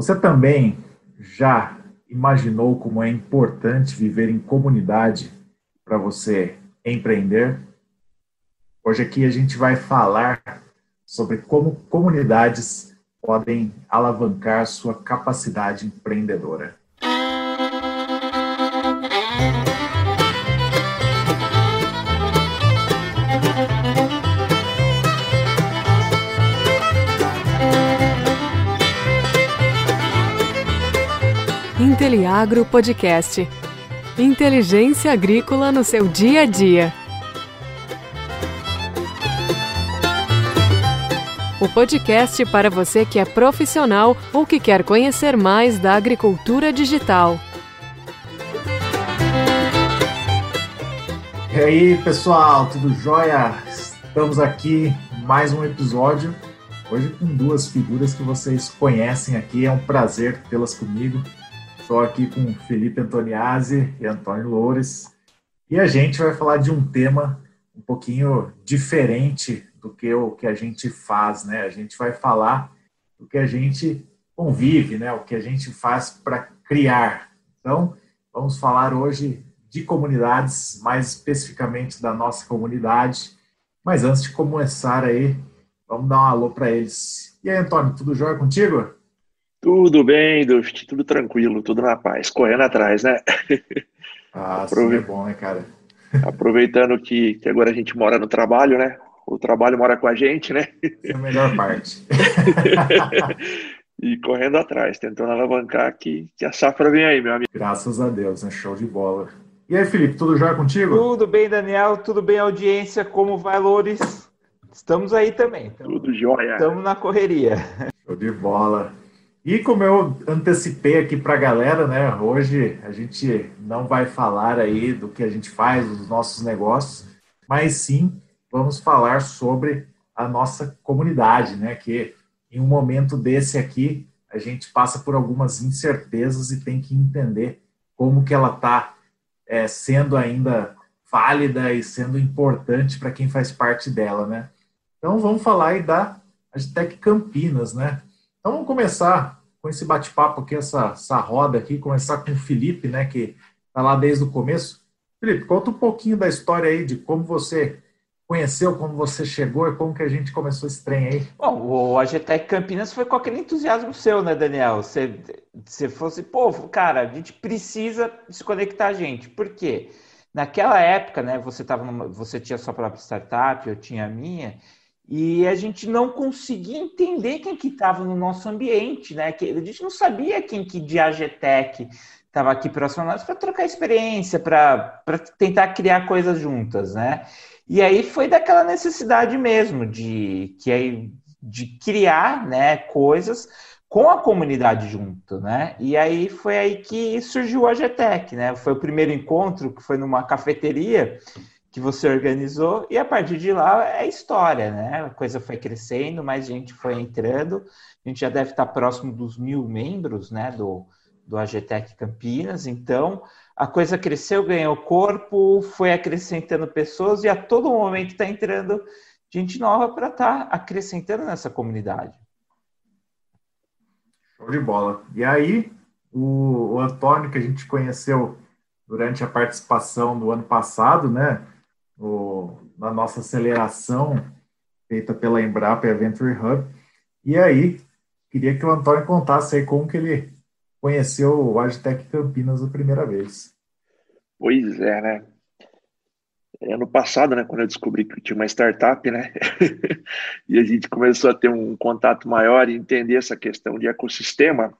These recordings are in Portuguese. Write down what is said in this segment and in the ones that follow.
Você também já imaginou como é importante viver em comunidade para você empreender? Hoje aqui a gente vai falar sobre como comunidades podem alavancar sua capacidade empreendedora. Inteliagro Podcast. Inteligência agrícola no seu dia a dia. O podcast para você que é profissional ou que quer conhecer mais da agricultura digital. E aí, pessoal, tudo jóia? Estamos aqui mais um episódio. Hoje com duas figuras que vocês conhecem aqui. É um prazer tê-las comigo. Estou aqui com Felipe Antoniazzi e Antônio Loures e a gente vai falar de um tema um pouquinho diferente do que o que a gente faz, né? A gente vai falar do que a gente convive, né? O que a gente faz para criar. Então, vamos falar hoje de comunidades, mais especificamente da nossa comunidade. Mas antes de começar aí, vamos dar um alô para eles. E aí, Antônio, tudo jóia contigo? Tudo bem, Duft, tudo tranquilo, tudo na paz, correndo atrás, né? Ah, Aprove... é bom, né, cara? Aproveitando que, que agora a gente mora no trabalho, né? O trabalho mora com a gente, né? É a melhor parte. e correndo atrás, tentando alavancar que, que a safra vem aí, meu amigo. Graças a Deus, né? Show de bola. E aí, Felipe, tudo jóia contigo? Tudo bem, Daniel, tudo bem, audiência, como vai, Loures? Estamos aí também. Tudo jóia. Estamos na correria. Show de bola. E como eu antecipei aqui para a galera, né? Hoje a gente não vai falar aí do que a gente faz, dos nossos negócios, mas sim vamos falar sobre a nossa comunidade, né? Que em um momento desse aqui a gente passa por algumas incertezas e tem que entender como que ela está é, sendo ainda válida e sendo importante para quem faz parte dela, né? Então vamos falar aí da Agitec Campinas, né? Então vamos começar com esse bate-papo aqui, essa, essa roda aqui, começar com o Felipe, né, que está lá desde o começo. Felipe, conta um pouquinho da história aí, de como você conheceu, como você chegou e como que a gente começou esse trem aí. Bom, o AGTEC Campinas foi com aquele entusiasmo seu, né, Daniel? Você, você fosse, pô, cara, a gente precisa se conectar a gente. Por quê? Naquela época, né, você, tava numa, você tinha sua própria startup, eu tinha a minha, e a gente não conseguia entender quem que estava no nosso ambiente, né? Que a gente não sabia quem que de AGTEC estava aqui próximo a nós para trocar experiência, para tentar criar coisas juntas, né? E aí foi daquela necessidade mesmo de que aí de criar, né, coisas com a comunidade junto, né? E aí foi aí que surgiu a AGTEC, né? Foi o primeiro encontro que foi numa cafeteria que você organizou, e a partir de lá é história, né? A coisa foi crescendo, mais gente foi entrando, a gente já deve estar próximo dos mil membros, né, do, do AGTEC Campinas, então a coisa cresceu, ganhou corpo, foi acrescentando pessoas, e a todo momento está entrando gente nova para estar tá acrescentando nessa comunidade. Show de bola. E aí, o, o Antônio, que a gente conheceu durante a participação do ano passado, né? No, na nossa aceleração feita pela Embrapa e a Venture Hub. E aí, queria que o Antônio contasse aí como que ele conheceu o Agitec Campinas a primeira vez. Pois é, né? Ano passado, né, quando eu descobri que tinha uma startup, né, e a gente começou a ter um contato maior e entender essa questão de ecossistema,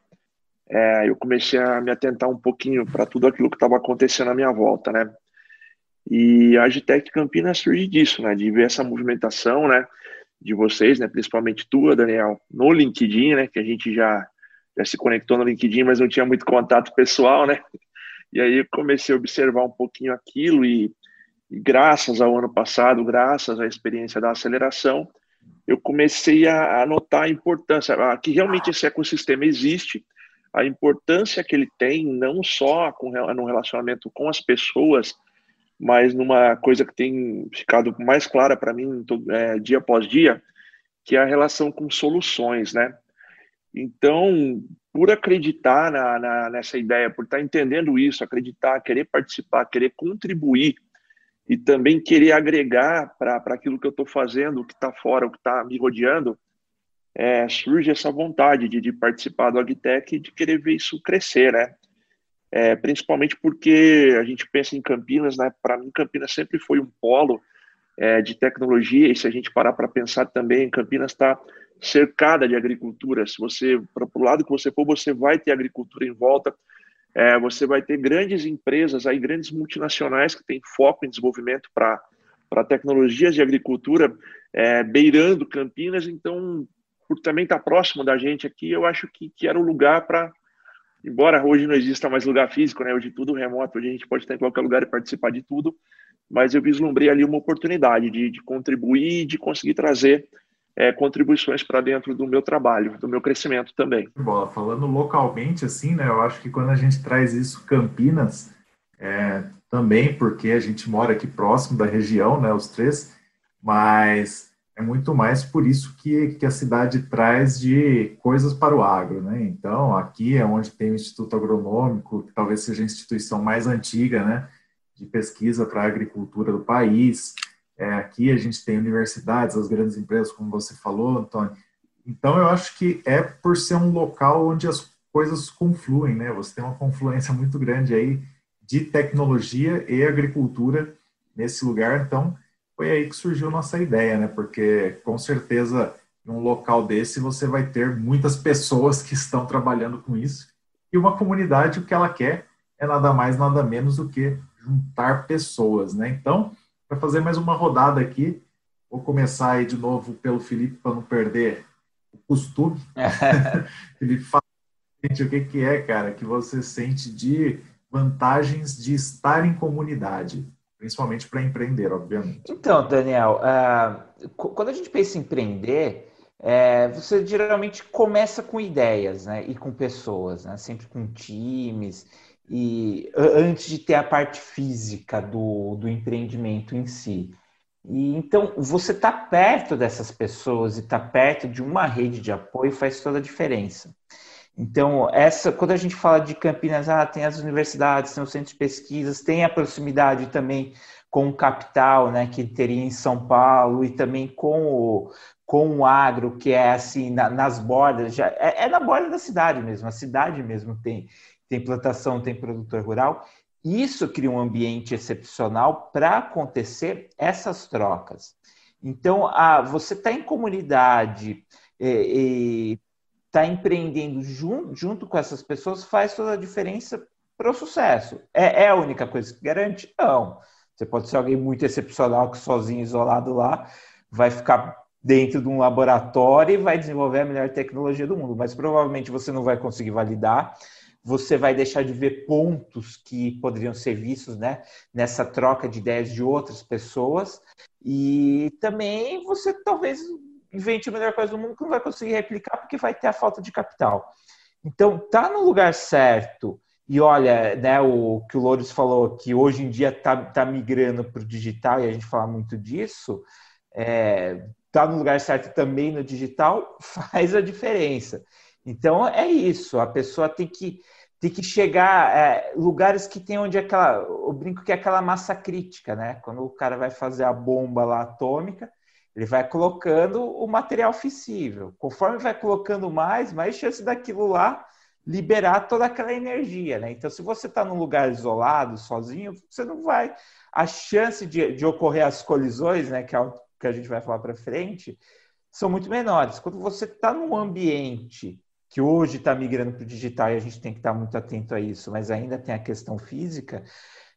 é, eu comecei a me atentar um pouquinho para tudo aquilo que estava acontecendo à minha volta, né? E a Agitec Campinas surge disso, né? De ver essa movimentação, né? De vocês, né? Principalmente tua, Daniel, no LinkedIn, né? Que a gente já, já se conectou no LinkedIn, mas não tinha muito contato pessoal, né? E aí eu comecei a observar um pouquinho aquilo e, e graças ao ano passado, graças à experiência da aceleração, eu comecei a, a notar a importância, a, que realmente esse ecossistema existe, a importância que ele tem não só com, no relacionamento com as pessoas, mas numa coisa que tem ficado mais clara para mim é, dia após dia, que é a relação com soluções, né? Então, por acreditar na, na, nessa ideia, por estar entendendo isso, acreditar, querer participar, querer contribuir e também querer agregar para aquilo que eu estou fazendo, o que está fora, o que está me rodeando, é, surge essa vontade de, de, participar do Agtech e de querer ver isso crescer, né? É, principalmente porque a gente pensa em Campinas, né? Para mim, Campinas sempre foi um polo é, de tecnologia, e se a gente parar para pensar também, Campinas está cercada de agricultura. Se você, para o lado que você for, você vai ter agricultura em volta, é, você vai ter grandes empresas, aí, grandes multinacionais que têm foco em desenvolvimento para tecnologias de agricultura, é, beirando Campinas, então, por também estar tá próximo da gente aqui, eu acho que, que era o lugar para, embora hoje não exista mais lugar físico, né, hoje tudo remoto, hoje a gente pode estar em qualquer lugar e participar de tudo, mas eu vislumbrei ali uma oportunidade de, de contribuir e de conseguir trazer é, contribuições para dentro do meu trabalho, do meu crescimento também. Bola, falando localmente, assim, né, eu acho que quando a gente traz isso Campinas, é, também porque a gente mora aqui próximo da região, né, os três, mas é muito mais por isso que, que a cidade traz de coisas para o agro, né? Então, aqui é onde tem o Instituto Agronômico, que talvez seja a instituição mais antiga, né? de pesquisa para a agricultura do país. É, aqui a gente tem universidades, as grandes empresas, como você falou, Antônio. Então, eu acho que é por ser um local onde as coisas confluem, né? Você tem uma confluência muito grande aí de tecnologia e agricultura nesse lugar. Então, foi aí que surgiu nossa ideia, né? Porque, com certeza, em um local desse, você vai ter muitas pessoas que estão trabalhando com isso. E uma comunidade, o que ela quer é nada mais, nada menos do que juntar pessoas, né? Então, para fazer mais uma rodada aqui, vou começar aí de novo pelo Felipe para não perder o costume. Felipe, fala gente, o que, que é, cara, que você sente de vantagens de estar em comunidade, principalmente para empreender, obviamente. Então, Daniel, uh, quando a gente pensa em empreender, é, você geralmente começa com ideias, né, e com pessoas, né, sempre com times e antes de ter a parte física do, do empreendimento em si. E então você está perto dessas pessoas e está perto de uma rede de apoio faz toda a diferença. Então, essa, quando a gente fala de Campinas, ah, tem as universidades, tem os centros de pesquisas, tem a proximidade também com o capital, né, que teria em São Paulo, e também com o, com o agro, que é assim, na, nas bordas, já, é, é, na borda da cidade mesmo, a cidade mesmo tem tem plantação, tem produtor rural. Isso cria um ambiente excepcional para acontecer essas trocas. Então, a, você está em comunidade, está empreendendo junto, junto com essas pessoas, faz toda a diferença para o sucesso. É, é, a única coisa que garante? Não. Você pode ser alguém muito excepcional que sozinho, isolado lá, vai ficar dentro de um laboratório e vai desenvolver a melhor tecnologia do mundo, mas provavelmente você não vai conseguir validar você vai deixar de ver pontos que poderiam ser vistos né, nessa troca de ideias de outras pessoas. E também você talvez invente a melhor coisa do mundo que não vai conseguir replicar porque vai ter a falta de capital. Então, tá no lugar certo. E olha, né, o que o Louros falou, que hoje em dia tá, tá migrando para o digital, e a gente fala muito disso, é, tá no lugar certo também no digital, faz a diferença. Então é isso, a pessoa tem que, tem que chegar é, lugares que tem onde aquela. O brinco que é aquela massa crítica, né? Quando o cara vai fazer a bomba lá atômica, ele vai colocando o material fissível. Conforme vai colocando mais, mais chance daquilo lá liberar toda aquela energia, né? Então, se você está num lugar isolado, sozinho, você não vai. A chance de, de ocorrer as colisões, né? Que é o que a gente vai falar para frente, são muito menores. Quando você está num ambiente que hoje está migrando para o digital e a gente tem que estar tá muito atento a isso, mas ainda tem a questão física,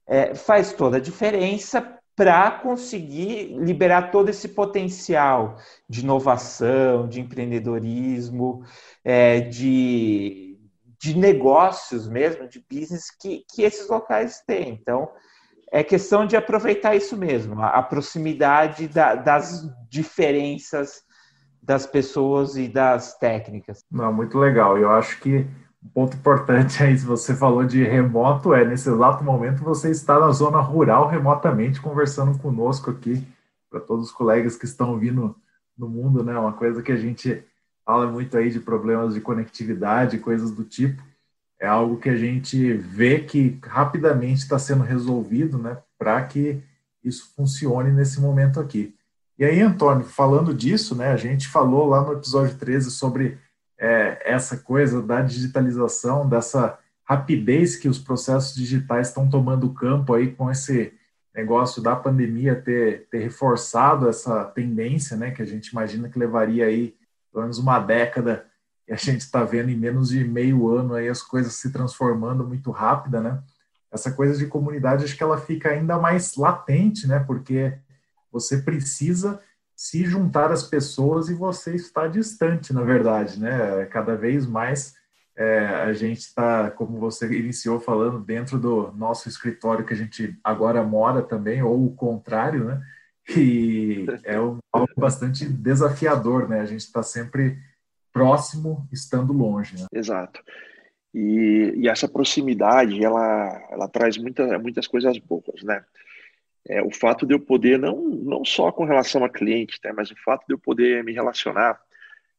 é, faz toda a diferença para conseguir liberar todo esse potencial de inovação, de empreendedorismo, é, de, de negócios mesmo, de business que, que esses locais têm. Então, é questão de aproveitar isso mesmo, a, a proximidade da, das diferenças das pessoas e das técnicas. Não, muito legal. Eu acho que um ponto importante aí, se você falou de remoto, é nesse exato momento você está na zona rural remotamente conversando conosco aqui, para todos os colegas que estão vindo no mundo, né? Uma coisa que a gente fala muito aí de problemas de conectividade, coisas do tipo. É algo que a gente vê que rapidamente está sendo resolvido, né, para que isso funcione nesse momento aqui. E aí, Antônio, falando disso, né, a gente falou lá no episódio 13 sobre é, essa coisa da digitalização, dessa rapidez que os processos digitais estão tomando campo aí com esse negócio da pandemia ter, ter reforçado essa tendência, né, que a gente imagina que levaria aí pelo menos uma década e a gente está vendo em menos de meio ano aí as coisas se transformando muito rápida, né? Essa coisa de comunidade acho que ela fica ainda mais latente, né? Porque você precisa se juntar às pessoas e você está distante, na verdade, né? Cada vez mais é, a gente está, como você iniciou falando, dentro do nosso escritório que a gente agora mora também, ou o contrário, né? E é um, algo bastante desafiador, né? A gente está sempre próximo, estando longe. Né? Exato. E, e, essa proximidade, ela, ela traz muita, muitas coisas boas, né? É, o fato de eu poder, não, não só com relação a cliente, né, mas o fato de eu poder me relacionar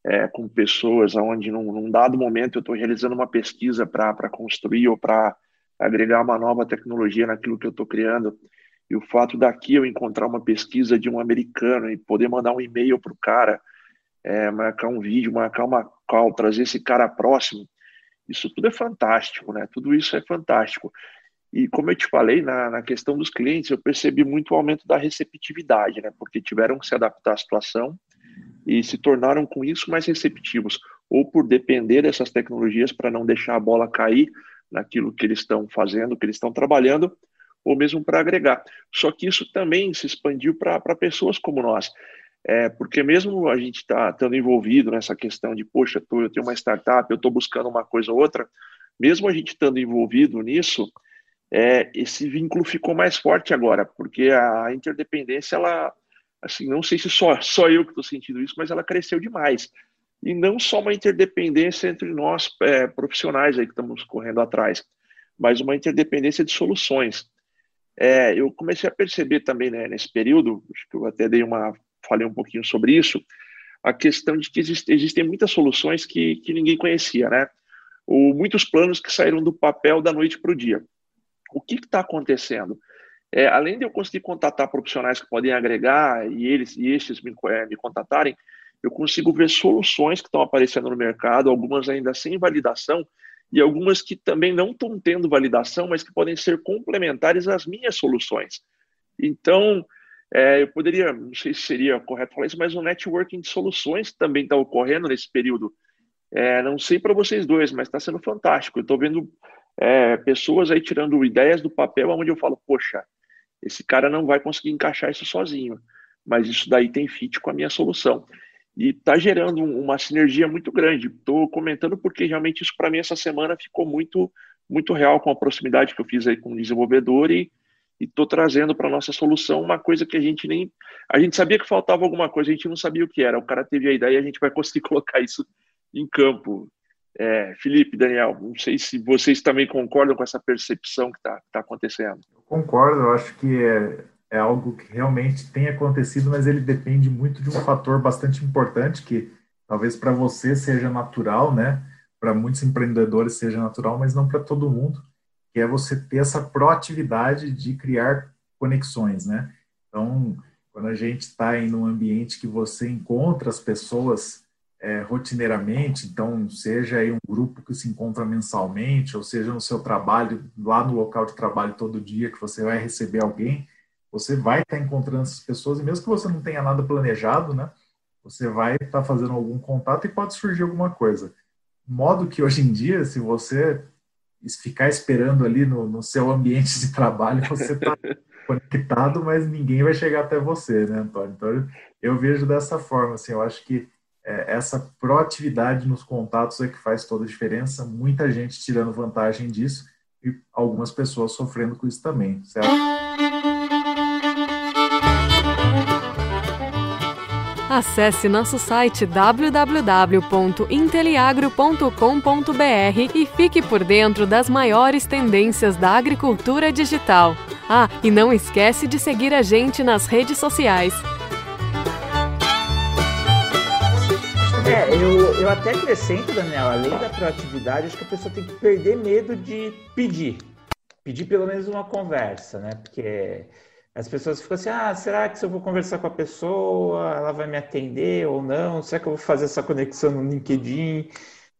é, com pessoas onde, num, num dado momento, eu estou realizando uma pesquisa para construir ou para agregar uma nova tecnologia naquilo que eu estou criando, e o fato daqui eu encontrar uma pesquisa de um americano e poder mandar um e-mail para o cara, é, marcar um vídeo, marcar uma call, trazer esse cara próximo, isso tudo é fantástico, né? Tudo isso é fantástico. E como eu te falei, na, na questão dos clientes, eu percebi muito o aumento da receptividade, né? Porque tiveram que se adaptar à situação e se tornaram com isso mais receptivos, ou por depender dessas tecnologias para não deixar a bola cair naquilo que eles estão fazendo, que eles estão trabalhando, ou mesmo para agregar. Só que isso também se expandiu para pessoas como nós. É, porque mesmo a gente está estando envolvido nessa questão de, poxa, tô, eu tenho uma startup, eu estou buscando uma coisa ou outra, mesmo a gente estando envolvido nisso, é, esse vínculo ficou mais forte agora, porque a interdependência, ela, assim, não sei se só, só eu que estou sentindo isso, mas ela cresceu demais. E não só uma interdependência entre nós é, profissionais aí que estamos correndo atrás, mas uma interdependência de soluções. É, eu comecei a perceber também né, nesse período, acho que eu até dei uma falei um pouquinho sobre isso, a questão de que existe, existem muitas soluções que, que ninguém conhecia, né? Ou muitos planos que saíram do papel da noite para o dia. O que está acontecendo? É, além de eu conseguir contatar profissionais que podem agregar e eles e estes me, é, me contatarem, eu consigo ver soluções que estão aparecendo no mercado, algumas ainda sem validação e algumas que também não estão tendo validação, mas que podem ser complementares às minhas soluções. Então, é, eu poderia, não sei se seria correto falar isso, mas o networking de soluções também está ocorrendo nesse período. É, não sei para vocês dois, mas está sendo fantástico. Eu estou vendo é, pessoas aí tirando ideias do papel onde eu falo, poxa, esse cara não vai conseguir encaixar isso sozinho, mas isso daí tem fit com a minha solução. E está gerando uma sinergia muito grande. Estou comentando porque realmente isso para mim essa semana ficou muito, muito real com a proximidade que eu fiz aí com o desenvolvedor e, estou trazendo para nossa solução uma coisa que a gente nem. A gente sabia que faltava alguma coisa, a gente não sabia o que era. O cara teve a ideia e a gente vai conseguir colocar isso em campo. É, Felipe, Daniel, não sei se vocês também concordam com essa percepção que está tá acontecendo. Eu concordo, eu acho que é, é algo que realmente tem acontecido, mas ele depende muito de um fator bastante importante que talvez para você seja natural, né? Para muitos empreendedores seja natural, mas não para todo mundo que é você ter essa proatividade de criar conexões, né? Então, quando a gente está em um ambiente que você encontra as pessoas é, rotineiramente, então seja aí um grupo que se encontra mensalmente, ou seja no seu trabalho, lá no local de trabalho todo dia que você vai receber alguém, você vai estar tá encontrando essas pessoas, e mesmo que você não tenha nada planejado, né? Você vai estar tá fazendo algum contato e pode surgir alguma coisa. Modo que hoje em dia, se você ficar esperando ali no, no seu ambiente de trabalho, você está conectado, mas ninguém vai chegar até você, né, Antônio? Então, eu vejo dessa forma, assim, eu acho que é, essa proatividade nos contatos é que faz toda a diferença, muita gente tirando vantagem disso e algumas pessoas sofrendo com isso também, certo? Acesse nosso site www.inteliagro.com.br e fique por dentro das maiores tendências da agricultura digital. Ah, e não esquece de seguir a gente nas redes sociais. É, eu, eu até acrescento, Daniel, além da proatividade, acho que a pessoa tem que perder medo de pedir. Pedir pelo menos uma conversa, né? Porque as pessoas ficam assim, ah, será que se eu vou conversar com a pessoa, ela vai me atender ou não? Será que eu vou fazer essa conexão no LinkedIn?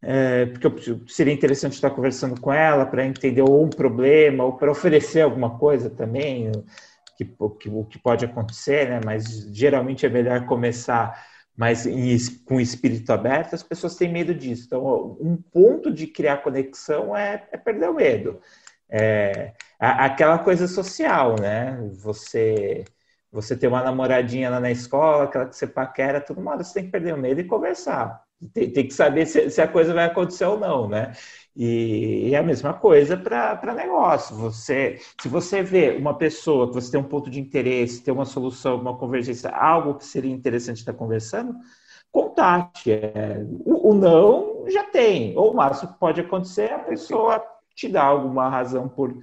É, porque seria interessante estar conversando com ela para entender ou um problema ou para oferecer alguma coisa também, que, que, o que pode acontecer, né? Mas geralmente é melhor começar mais em, com o espírito aberto. As pessoas têm medo disso. Então, um ponto de criar conexão é, é perder o medo. É, aquela coisa social, né? Você você ter uma namoradinha lá na escola, aquela que você paquera, tudo uma você tem que perder o medo e conversar. Tem, tem que saber se, se, a coisa vai acontecer ou não, né? E, e é a mesma coisa para negócio. Você, se você vê uma pessoa que você tem um ponto de interesse, tem uma solução, uma convergência, algo que seria interessante estar conversando, contate. É, o, o, não já tem. Ou o máximo que pode acontecer é a pessoa te dar alguma razão por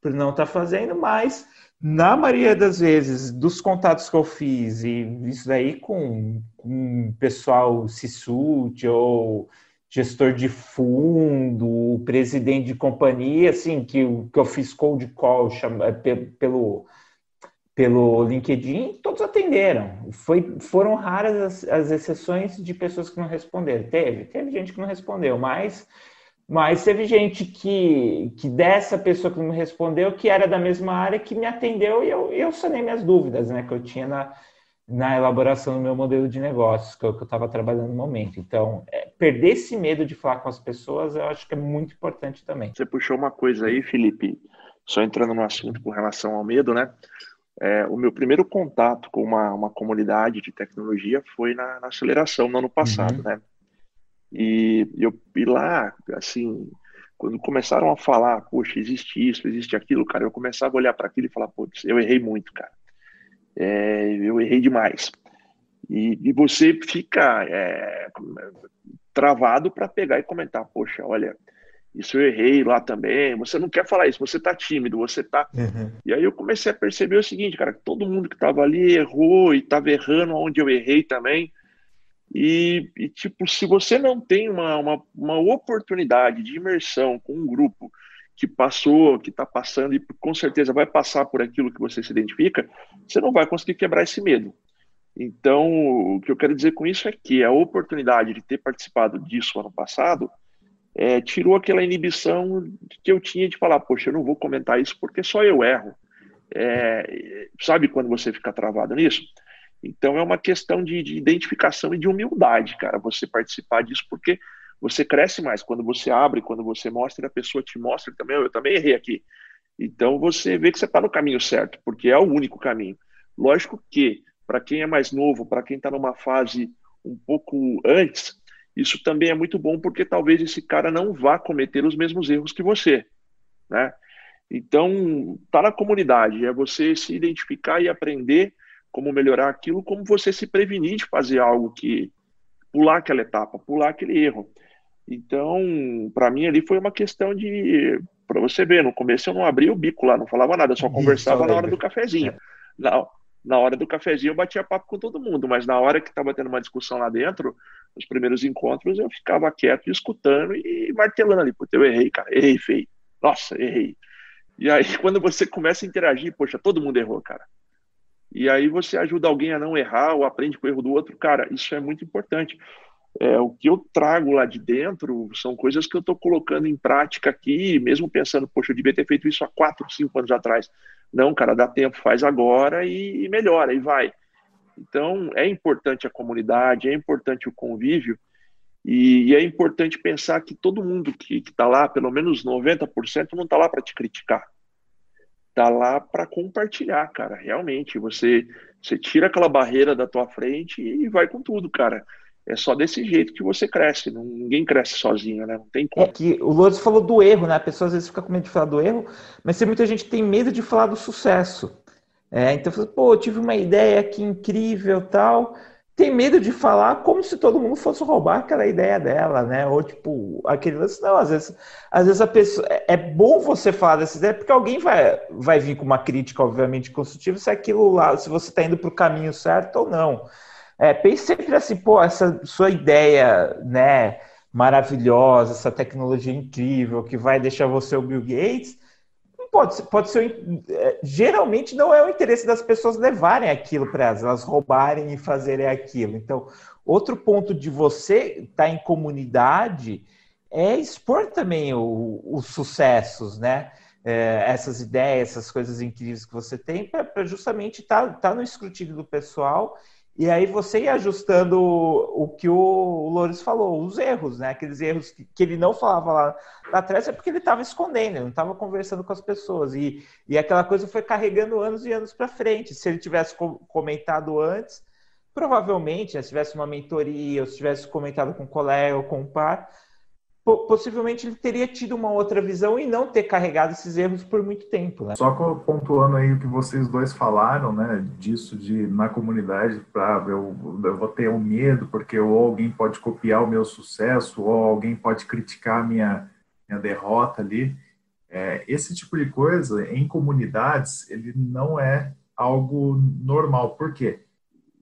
por não estar tá fazendo, mas na maioria das vezes, dos contatos que eu fiz, e isso daí com, com pessoal CISUT ou gestor de fundo, presidente de companhia, assim, que, que eu fiz cold call chama, é, pelo, pelo LinkedIn, todos atenderam. Foi, foram raras as, as exceções de pessoas que não responderam. Teve, teve gente que não respondeu, mas mas teve gente que, que dessa pessoa que me respondeu, que era da mesma área, que me atendeu e eu, eu sanei minhas dúvidas, né? Que eu tinha na, na elaboração do meu modelo de negócios, que eu estava trabalhando no momento. Então, é, perder esse medo de falar com as pessoas, eu acho que é muito importante também. Você puxou uma coisa aí, Felipe, só entrando no assunto com relação ao medo, né? É, o meu primeiro contato com uma, uma comunidade de tecnologia foi na, na aceleração no ano passado, uhum. né? E eu e lá, assim, quando começaram a falar, poxa, existe isso, existe aquilo, cara, eu começava a olhar para aquilo e falar, putz, eu errei muito, cara. É, eu errei demais. E, e você fica é, travado para pegar e comentar, poxa, olha, isso eu errei lá também. Você não quer falar isso, você tá tímido, você tá. Uhum. E aí eu comecei a perceber o seguinte, cara, todo mundo que tava ali errou e tava errando onde eu errei também. E, e, tipo, se você não tem uma, uma, uma, oportunidade de imersão com um grupo que passou, que está passando e com certeza vai passar por aquilo que você se identifica, você não vai conseguir quebrar esse medo. Então, o que eu quero dizer com isso é que a oportunidade de ter participado disso ano passado é, tirou aquela inibição que eu tinha de falar, poxa, eu não vou comentar isso porque só eu erro. É, sabe quando você fica travado nisso? Então é uma questão de, de, identificação e de humildade, cara, você participar disso, porque você cresce mais quando você abre, quando você mostra, a pessoa te mostra também, eu também errei aqui. Então você vê que você está no caminho certo, porque é o único caminho. Lógico que, para quem é mais novo, para quem está numa fase um pouco antes, isso também é muito bom, porque talvez esse cara não vá cometer os mesmos erros que você, né? Então, tá na comunidade, é você se identificar e aprender como melhorar aquilo, como você se prevenir de fazer algo que pular aquela etapa, pular aquele erro. Então, para mim ali foi uma questão de para você ver, no começo eu não abria o bico lá, não falava nada, só conversava na hora do cafezinho. É. Na, na hora do cafezinho eu batia papo com todo mundo, mas na hora que estava tendo uma discussão lá dentro, nos primeiros encontros, eu ficava quieto, escutando e martelando ali. Puta, eu errei, cara, errei feio. Nossa, errei. E aí, quando você começa a interagir, poxa, todo mundo errou, cara e aí você ajuda alguém a não errar ou aprende com o erro do outro, cara, isso é muito importante. É, o que eu trago lá de dentro são coisas que eu estou colocando em prática aqui, mesmo pensando, poxa, eu devia ter feito isso há quatro, cinco anos atrás. Não, cara, dá tempo, faz agora e, melhora, e vai. Então, é importante a comunidade, é importante o convívio, e, e é importante pensar que todo mundo que está lá, pelo menos 90%, não está lá para te criticar tá lá para compartilhar, cara. Realmente, você você tira aquela barreira da tua frente e vai com tudo, cara. É só desse jeito que você cresce. ninguém cresce sozinho, né? Não tem como. É que o Lourenço falou do erro, né? A pessoa às vezes fica com medo de falar do erro, mas tem muita gente tem medo de falar do sucesso. É, então, pô, eu tive uma ideia aqui incrível tal tem medo de falar como se todo mundo fosse roubar aquela ideia dela, né? Ou tipo, aquele lance, não, às vezes, às vezes a pessoa. É, é bom você falar dessa ideia, porque alguém vai, vai vir com uma crítica, obviamente, construtiva, se aquilo lá, se você está indo para o caminho certo ou não. É, pense sempre assim, pô, essa sua ideia, né, maravilhosa, essa tecnologia incrível que vai deixar você o Bill Gates, pode pode ser é, geralmente não é o interesse das pessoas levarem aquilo para elas, elas roubarem e fazerem aquilo. Então, outro ponto de você estar tá em comunidade é expor também os sucessos, né? É, essas ideias, essas coisas incríveis que você tem, para justamente estar tá, tá no escrutínio do pessoal e aí você ia ajustando o, que o Louris falou, os erros, né? Aqueles erros que, que ele não falava lá, atrás é porque ele estava escondendo, ele não estava conversando com as pessoas. E, e aquela coisa foi carregando anos e anos para frente. Se ele tivesse comentado antes, provavelmente, né, se tivesse uma mentoria, ou se tivesse comentado com um colega ou com um par, possivelmente ele teria tido uma outra visão e não ter carregado esses erros por muito tempo. Né? Só pontuando aí o que vocês dois falaram, né, disso de na comunidade, para eu, eu vou ter um medo porque ou alguém pode copiar o meu sucesso ou alguém pode criticar a minha, minha derrota ali. É, esse tipo de coisa em comunidades ele não é algo normal. Por quê?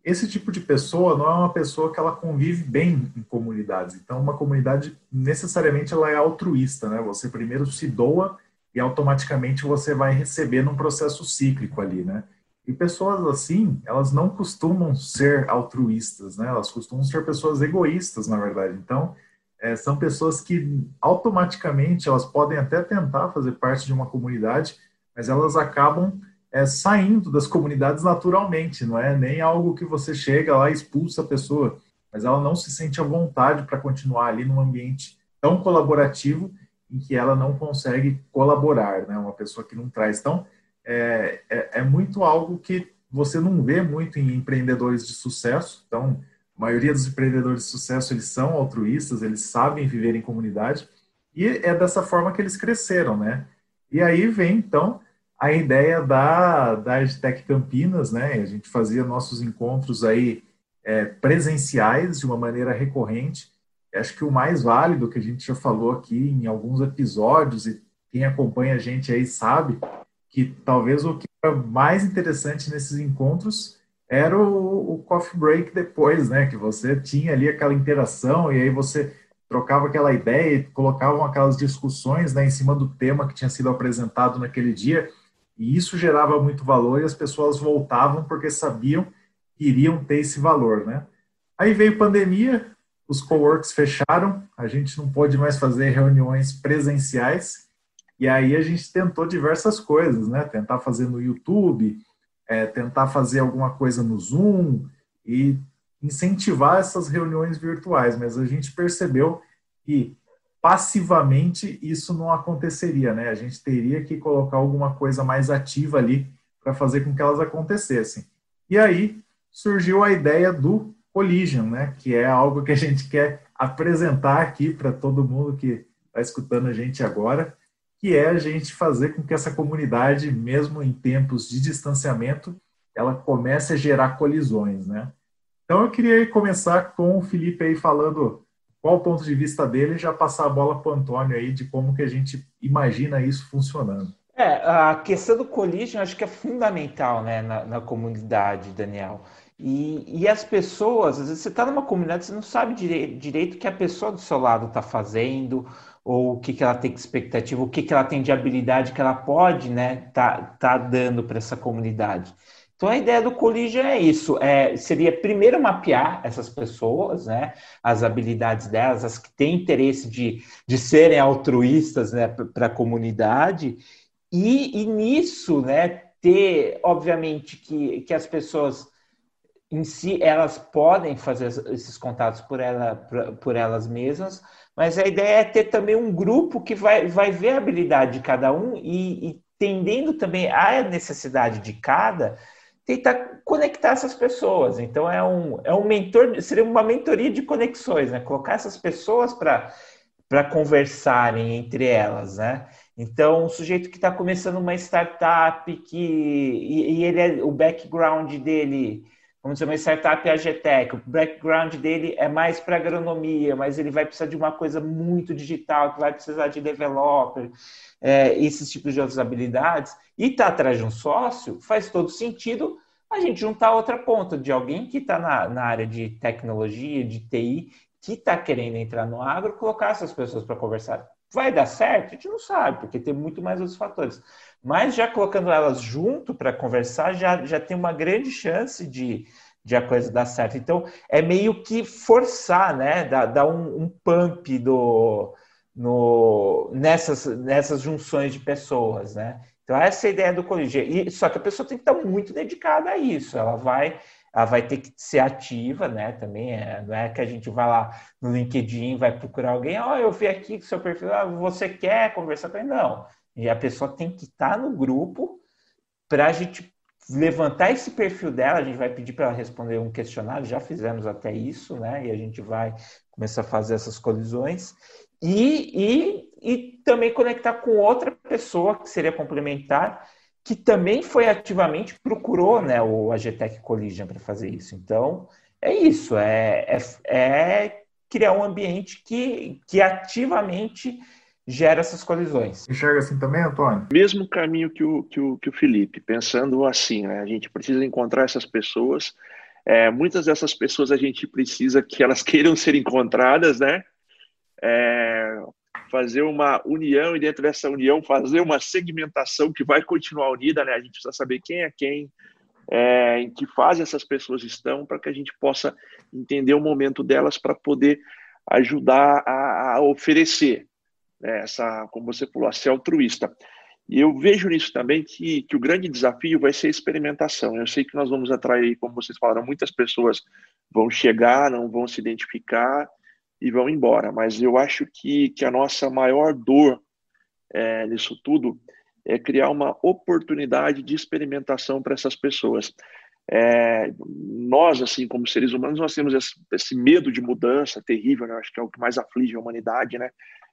Esse tipo de pessoa não é uma pessoa que ela convive bem em comunidades. Então, uma comunidade necessariamente ela é altruísta, né? Você primeiro se doa e automaticamente você vai receber num processo cíclico ali, né? E pessoas assim, elas não costumam ser altruístas, né? Elas costumam ser pessoas egoístas, na verdade. Então, é, são pessoas que automaticamente elas podem até tentar fazer parte de uma comunidade, mas elas acabam é, saindo das comunidades naturalmente, não é nem algo que você chega lá e expulsa a pessoa, mas ela não se sente à vontade para continuar ali num ambiente tão colaborativo em que ela não consegue colaborar, né? Uma pessoa que não traz. Então, é, é, é muito algo que você não vê muito em empreendedores de sucesso. Então, a maioria dos empreendedores de sucesso, eles são altruístas, eles sabem viver em comunidade, e é dessa forma que eles cresceram, né? E aí vem, então, a ideia da, da Campinas, né? A gente fazia nossos encontros aí é, presenciais de uma maneira recorrente. Acho que o mais válido que a gente já falou aqui em alguns episódios, e quem acompanha a gente aí sabe, que talvez o que era mais interessante nesses encontros era o, o coffee break depois, né? Que você tinha ali aquela interação e aí você trocava aquela ideia e colocavam aquelas discussões né, em cima do tema que tinha sido apresentado naquele dia. E isso gerava muito valor e as pessoas voltavam porque sabiam que iriam ter esse valor, né? Aí veio pandemia, os coworks fecharam, a gente não pôde mais fazer reuniões presenciais, e aí a gente tentou diversas coisas, né? Tentar fazer no YouTube, é, tentar fazer alguma coisa no Zoom e incentivar essas reuniões virtuais, mas a gente percebeu que passivamente isso não aconteceria, né? A gente teria que colocar alguma coisa mais ativa ali para fazer com que elas acontecessem. E aí surgiu a ideia do Collision, né? Que é algo que a gente quer apresentar aqui para todo mundo que está escutando a gente agora, que é a gente fazer com que essa comunidade, mesmo em tempos de distanciamento, ela comece a gerar colisões, né? Então eu queria começar com o Felipe aí falando qual o ponto de vista dele e já passar a bola para o Antônio aí de como que a gente imagina isso funcionando. É, a questão do collision acho que é fundamental né, na, na comunidade, Daniel. E, e, as pessoas, às vezes você está numa comunidade, você não sabe direito, direito o que a pessoa do seu lado está fazendo, ou o que, que ela tem de expectativa, o que, que ela tem de habilidade que ela pode né, tá, tá dando para essa comunidade. Então a ideia do Collision é isso, é, seria primeiro mapear essas pessoas, né, as habilidades delas, as que têm interesse de, de serem altruístas né, para a comunidade, e, e, nisso né, ter, obviamente, que, que as pessoas em si elas podem fazer esses contatos por, ela, por elas mesmas, mas a ideia é ter também um grupo que vai, vai ver a habilidade de cada um e, e tendendo também à necessidade de cada, tentar conectar essas pessoas. Então é um, é um mentor, seria uma mentoria de conexões, né? Colocar essas pessoas para para conversarem entre elas, né? Então, um sujeito que está começando uma startup que e, e, ele é, o background dele, vamos dizer, uma startup AGTech, o background dele é mais para agronomia, mas ele vai precisar de uma coisa muito digital, que vai precisar de developer, é, esses tipos de outras habilidades, e está atrás de um sócio, faz todo sentido a gente juntar outra ponta de alguém que está na, na área de tecnologia, de TI, que está querendo entrar no agro, colocar essas pessoas para conversar. Vai dar certo? A gente não sabe, porque tem muito mais outros fatores. Mas já colocando elas junto para conversar, já, já tem uma grande chance de, de a coisa dar certo. Então, é meio que forçar, né? Dar, dar um, um pump do, no, nessas, nessas junções de pessoas, né? Então, essa é a ideia do colígio. E, só que a pessoa tem que estar muito dedicada a isso. Ela vai ela vai ter que ser ativa, né? Também é, não é que a gente vai lá no LinkedIn, vai procurar alguém, ó, oh, eu vi aqui que seu perfil, ah, você quer conversar com ele? Não. E a pessoa tem que estar no grupo para a gente levantar esse perfil dela, a gente vai pedir para ela responder um questionário, já fizemos até isso, né? E a gente vai começar a fazer essas colisões. E, e, e também conectar com outra pessoa que seria complementar que também foi ativamente procurou né, o Agtech Collision para fazer isso. Então, é isso, é, é, é, criar um ambiente que, que ativamente gera essas colisões. Enxerga assim também, Antônio? Mesmo caminho que o, que o, que o Felipe, pensando assim, né, a gente precisa encontrar essas pessoas, é, muitas dessas pessoas a gente precisa que elas queiram ser encontradas, né? É, fazer uma união e dentro dessa união fazer uma segmentação que vai continuar unida, né? A gente precisa saber quem é quem, é, em que fase essas pessoas estão, para que a gente possa entender o momento delas para poder ajudar a, a oferecer né? essa, como você falou, a ser altruísta. E eu vejo nisso também que, que o grande desafio vai ser a experimentação. Eu sei que nós vamos atrair, como vocês falaram, muitas pessoas vão chegar, não vão se identificar, e vão embora. Mas eu acho que, que a nossa maior dor é, nisso tudo é criar uma oportunidade de experimentação para essas pessoas. É, nós, assim, como seres humanos, nós temos esse, esse medo de mudança terrível, né? acho que é o que mais aflige a humanidade, né?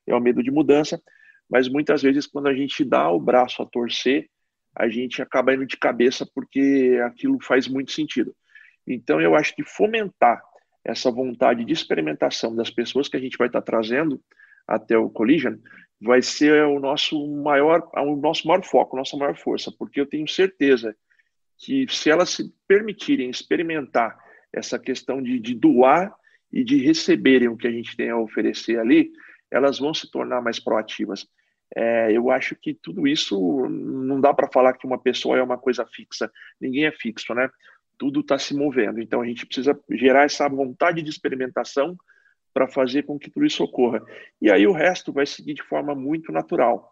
É o medo de mudança, mas muitas vezes quando a gente dá o braço a torcer, a gente acaba indo de cabeça porque aquilo faz muito sentido. Então, eu acho que fomentar essa vontade de experimentação das pessoas que a gente vai estar trazendo até o Collision vai ser o nosso maior, o nosso maior foco, nossa maior força, porque eu tenho certeza que se elas se permitirem experimentar essa questão de, de doar e de receberem o que a gente tem a oferecer ali, elas vão se tornar mais proativas. É, eu acho que tudo isso não dá para falar que uma pessoa é uma coisa fixa. Ninguém é fixo, né? Tudo está se movendo. Então a gente precisa gerar essa vontade de experimentação para fazer com que tudo isso ocorra. E aí o resto vai seguir de forma muito natural,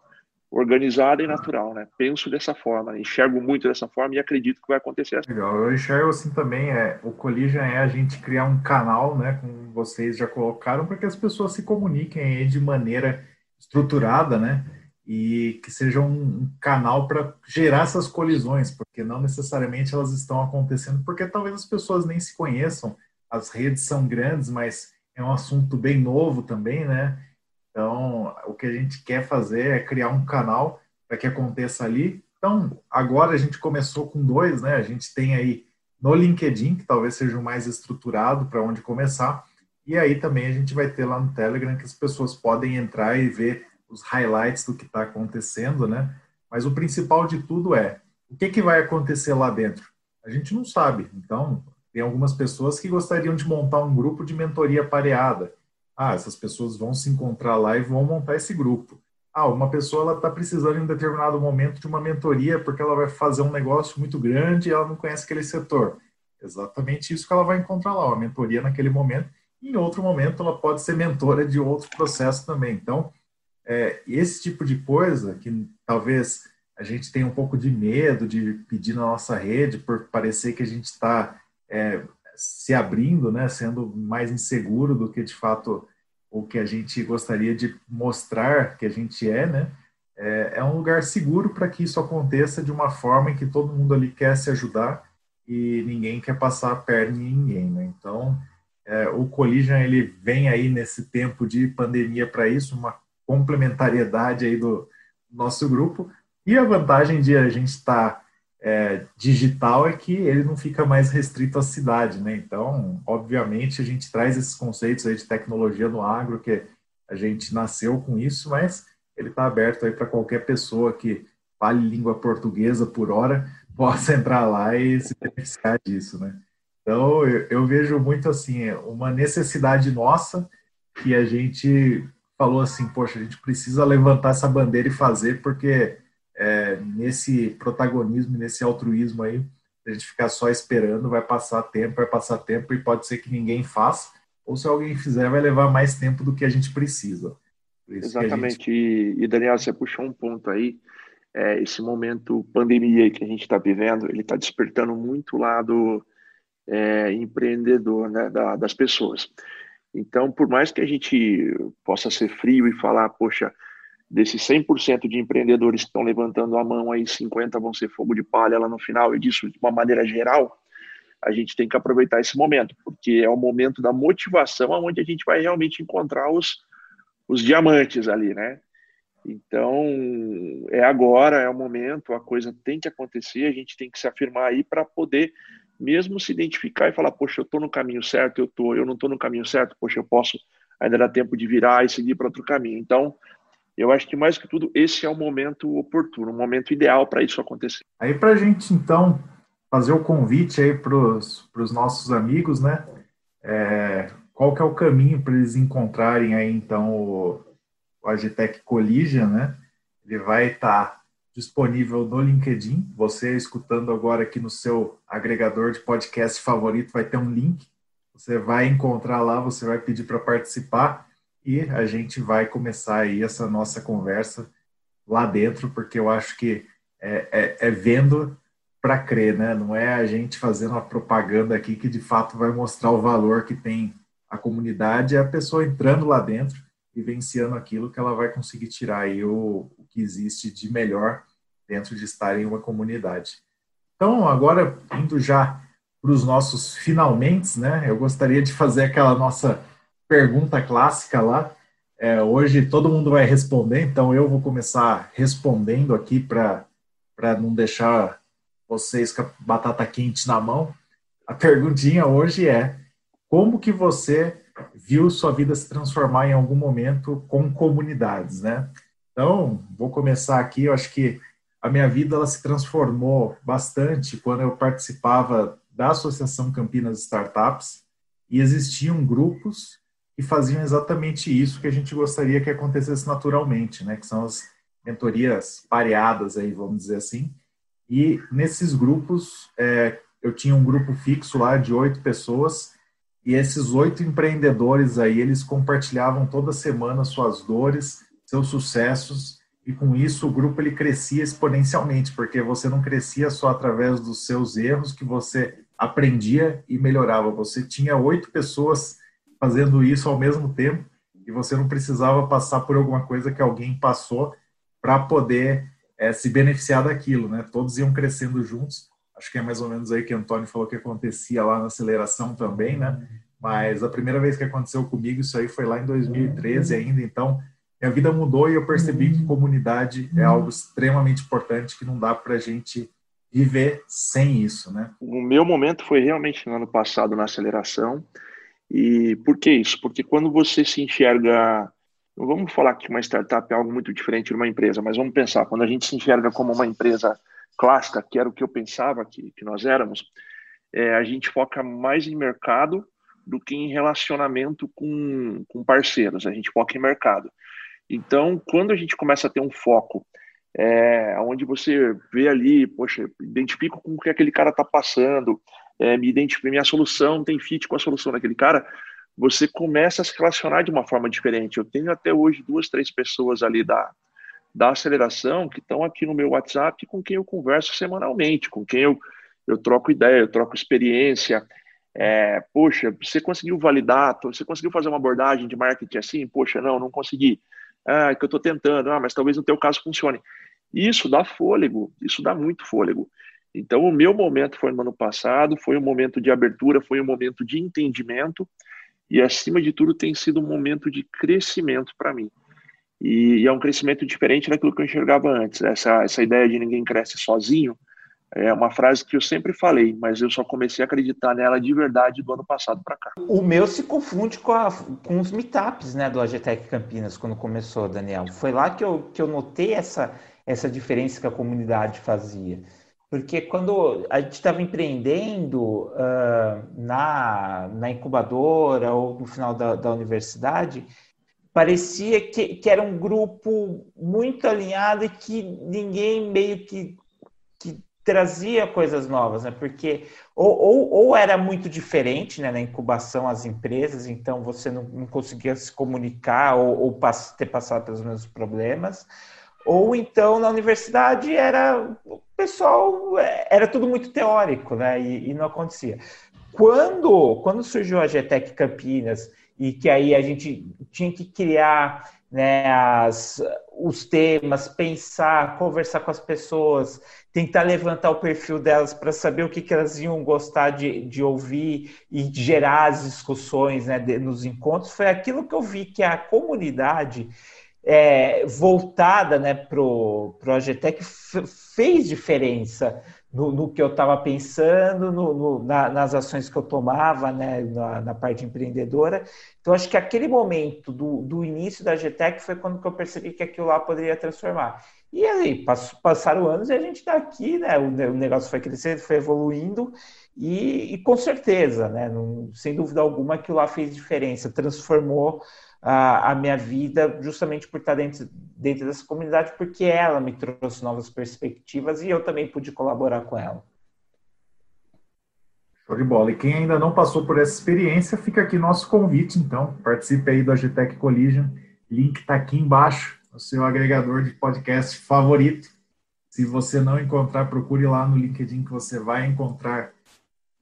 organizada e natural, né? Penso dessa forma, enxergo muito dessa forma e acredito que vai acontecer assim. Legal, eu enxergo assim também, é, o Collision é a gente criar um canal, né, como vocês já colocaram, para que as pessoas se comuniquem de maneira estruturada, né? E que seja um canal para gerar essas colisões, porque não necessariamente elas estão acontecendo, porque talvez as pessoas nem se conheçam, as redes são grandes, mas é um assunto bem novo também, né? Então, o que a gente quer fazer é criar um canal para que aconteça ali. Então, agora a gente começou com dois, né? A gente tem aí no LinkedIn, que talvez seja o mais estruturado para onde começar, e aí também a gente vai ter lá no Telegram que as pessoas podem entrar e ver os highlights do que está acontecendo, né? Mas o principal de tudo é o que, que vai acontecer lá dentro. A gente não sabe. Então, tem algumas pessoas que gostariam de montar um grupo de mentoria pareada. Ah, essas pessoas vão se encontrar lá e vão montar esse grupo. Ah, uma pessoa está precisando em determinado momento de uma mentoria porque ela vai fazer um negócio muito grande e ela não conhece aquele setor. Exatamente isso que ela vai encontrar lá, uma mentoria naquele momento. Em outro momento, ela pode ser mentora de outro processo também. Então, é, esse tipo de coisa que talvez a gente tenha um pouco de medo de pedir na nossa rede por parecer que a gente está é, se abrindo, né, sendo mais inseguro do que de fato o que a gente gostaria de mostrar que a gente é, né? É, é um lugar seguro para que isso aconteça de uma forma em que todo mundo ali quer se ajudar e ninguém quer passar a perna em ninguém, né? Então, é, o Collision ele vem aí nesse tempo de pandemia para isso, uma complementariedade aí do nosso grupo. E a vantagem de a gente estar tá, é, digital é que ele não fica mais restrito à cidade, né? Então, obviamente, a gente traz esses conceitos aí de tecnologia no agro, que a gente nasceu com isso, mas ele está aberto aí para qualquer pessoa que fale língua portuguesa por hora, possa entrar lá e se beneficiar disso, né? Então, eu, eu vejo muito assim, uma necessidade nossa que a gente falou assim, poxa, a gente precisa levantar essa bandeira e fazer, porque é, nesse protagonismo, nesse altruísmo aí, a gente ficar só esperando, vai passar tempo, vai passar tempo e pode ser que ninguém faça, ou se alguém fizer, vai levar mais tempo do que a gente precisa. Exatamente. Gente... E, Daniel, você puxou um ponto aí. É, esse momento pandemia que a gente está vivendo, ele está despertando muito o lado é, empreendedor né, da, das pessoas. Então, por mais que a gente possa ser frio e falar, poxa, desses 100% de empreendedores que estão levantando a mão aí, 50 vão ser fogo de palha lá no final, e disso de uma maneira geral, a gente tem que aproveitar esse momento, porque é o momento da motivação onde a gente vai realmente encontrar os, os diamantes ali, né? Então, é agora, é o momento, a coisa tem que acontecer, a gente tem que se afirmar aí para poder mesmo se identificar e falar, poxa, eu estou no caminho certo, eu tô, eu não estou no caminho certo, poxa, eu posso ainda dar tempo de virar e seguir para outro caminho. Então, eu acho que mais que tudo esse é o momento oportuno, o momento ideal para isso acontecer. Aí para a gente então fazer o convite aí para os nossos amigos, né? É, qual que é o caminho para eles encontrarem aí então o, o Agitec Collision, né? Ele vai estar tá disponível no LinkedIn. Você escutando agora aqui no seu agregador de podcast favorito vai ter um link. Você vai encontrar lá, você vai pedir para participar e a gente vai começar aí essa nossa conversa lá dentro, porque eu acho que é, é, é vendo para crer, né? Não é a gente fazendo uma propaganda aqui que de fato vai mostrar o valor que tem a comunidade, é a pessoa entrando lá dentro, vivenciando aquilo que ela vai conseguir tirar aí o, o que existe de melhor dentro de estar em uma comunidade. Então, agora, indo já para os nossos finalmente, né? Eu gostaria de fazer aquela nossa pergunta clássica lá. É, hoje todo mundo vai responder, então eu vou começar respondendo aqui para não deixar vocês com a batata quente na mão. A perguntinha hoje é: como que você viu sua vida se transformar em algum momento com comunidades, né? Então, vou começar aqui. Eu acho que a minha vida ela se transformou bastante quando eu participava da Associação Campinas Startups e existiam grupos que faziam exatamente isso que a gente gostaria que acontecesse naturalmente, né? Que são as mentorias pareadas aí, vamos dizer assim. E nesses grupos, é, eu tinha um grupo fixo lá de oito pessoas e esses oito empreendedores aí, eles compartilhavam toda semana suas dores, seus sucessos e com isso o grupo ele crescia exponencialmente, porque você não crescia só através dos seus erros que você aprendia e melhorava. Você tinha oito pessoas fazendo isso ao mesmo tempo e você não precisava passar por alguma coisa que alguém passou para poder é, se beneficiar daquilo, né? Todos iam crescendo juntos. Acho que é mais ou menos aí que o Antônio falou que acontecia lá na aceleração também, né? Mas a primeira vez que aconteceu comigo, isso aí foi lá em 2013 ainda, então minha vida mudou e eu percebi que comunidade é algo extremamente importante que não dá para a gente viver sem isso, né? O meu momento foi realmente no ano passado na aceleração. E por que isso? Porque quando você se enxerga, não vamos falar que uma startup é algo muito diferente de uma empresa, mas vamos pensar, quando a gente se enxerga como uma empresa clássica, que era o que eu pensava que, que nós éramos, é, a gente foca mais em mercado do que em relacionamento com, com parceiros, a gente foca em mercado. Então, quando a gente começa a ter um foco, é, onde você vê ali, poxa, identifico com o que aquele cara está passando, é, me identifico, minha solução tem fit com a solução daquele cara, você começa a se relacionar de uma forma diferente. Eu tenho até hoje duas, três pessoas ali da, da aceleração que estão aqui no meu WhatsApp com quem eu converso semanalmente, com quem eu, eu troco ideia, eu troco experiência. É, poxa, você conseguiu validar, você conseguiu fazer uma abordagem de marketing assim? Poxa, não, não consegui. Ah, é que eu estou tentando, ah, mas talvez no teu caso funcione. Isso dá fôlego, isso dá muito fôlego. Então, o meu momento foi no ano passado, foi um momento de abertura, foi um momento de entendimento e, acima de tudo, tem sido um momento de crescimento para mim. E, e, é um crescimento diferente daquilo que eu enxergava antes. Essa, essa ideia de ninguém cresce sozinho é uma frase que eu sempre falei, mas eu só comecei a acreditar nela de verdade do ano passado para cá. O meu se confunde com, a, com os meetups né, do AGTEC Campinas, quando começou, Daniel. Foi lá que eu, que eu notei essa, essa diferença que a comunidade fazia. Porque quando a gente estava empreendendo uh, na, na incubadora ou no final da, da universidade, parecia que, que, era um grupo muito alinhado e que ninguém meio que, que trazia coisas novas, né? Porque ou, ou, ou, era muito diferente né, na incubação as empresas, então você não, não conseguia se comunicar ou, ou pass ter passado pelos mesmos problemas, ou então na universidade era o pessoal é, era tudo muito teórico, né? E, e não acontecia. Quando, quando surgiu a GTEC Campinas e que aí a gente tinha que criar né, as, os temas, pensar, conversar com as pessoas, tentar levantar o perfil delas para saber o que, que elas iam gostar de, de ouvir e gerar as discussões né, de, nos encontros, foi aquilo que eu vi que a comunidade é, voltada né, para o AGTEC fez diferença no, no, que eu estava pensando, no, no, na, nas ações que eu tomava né, na, na, parte empreendedora. Então, acho que aquele momento do, do início da GTEC foi quando eu percebi que aquilo lá poderia transformar. E aí, passaram anos e a gente está aqui, né? O, negócio foi crescendo, foi evoluindo, e, e com certeza, né? Não, sem dúvida alguma, aquilo lá fez diferença, transformou a, minha vida justamente por estar dentro, dentro dessa comunidade, porque ela me trouxe novas perspectivas e eu também pude colaborar com ela. Show de bola. E quem ainda não passou por essa experiência, fica aqui nosso convite, então. Participe aí do Agitec Collision. Link está aqui embaixo, no seu agregador de podcast favorito. Se você não encontrar, procure lá no LinkedIn que você vai encontrar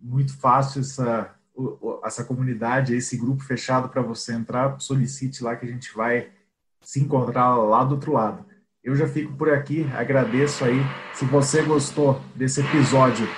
muito fácil essa essa comunidade, esse grupo fechado para você entrar, solicite lá que a gente vai se encontrar lá do outro lado. Eu já fico por aqui, agradeço aí. Se você gostou desse episódio,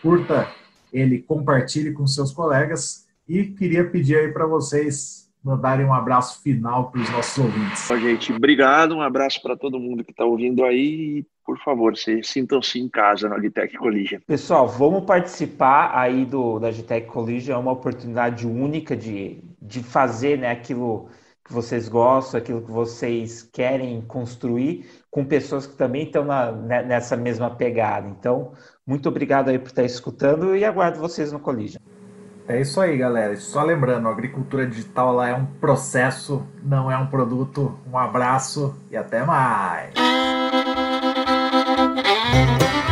curta ele, compartilhe com seus colegas e queria pedir aí para vocês mandarem um abraço final para os nossos ouvintes. gente, obrigado, um abraço para todo mundo que está ouvindo aí por favor, se sintam-se em casa no Agitech Collision. Pessoal, vamos participar aí do da Agitech Collision, é uma oportunidade única de, de fazer né, aquilo que vocês gostam, aquilo que vocês querem construir, com pessoas que também estão na, né, nessa mesma pegada. Então, muito obrigado aí por estar escutando e aguardo vocês no Collision. É isso aí, galera. Só lembrando, a agricultura digital lá é um processo, não é um produto. Um abraço e até mais. Música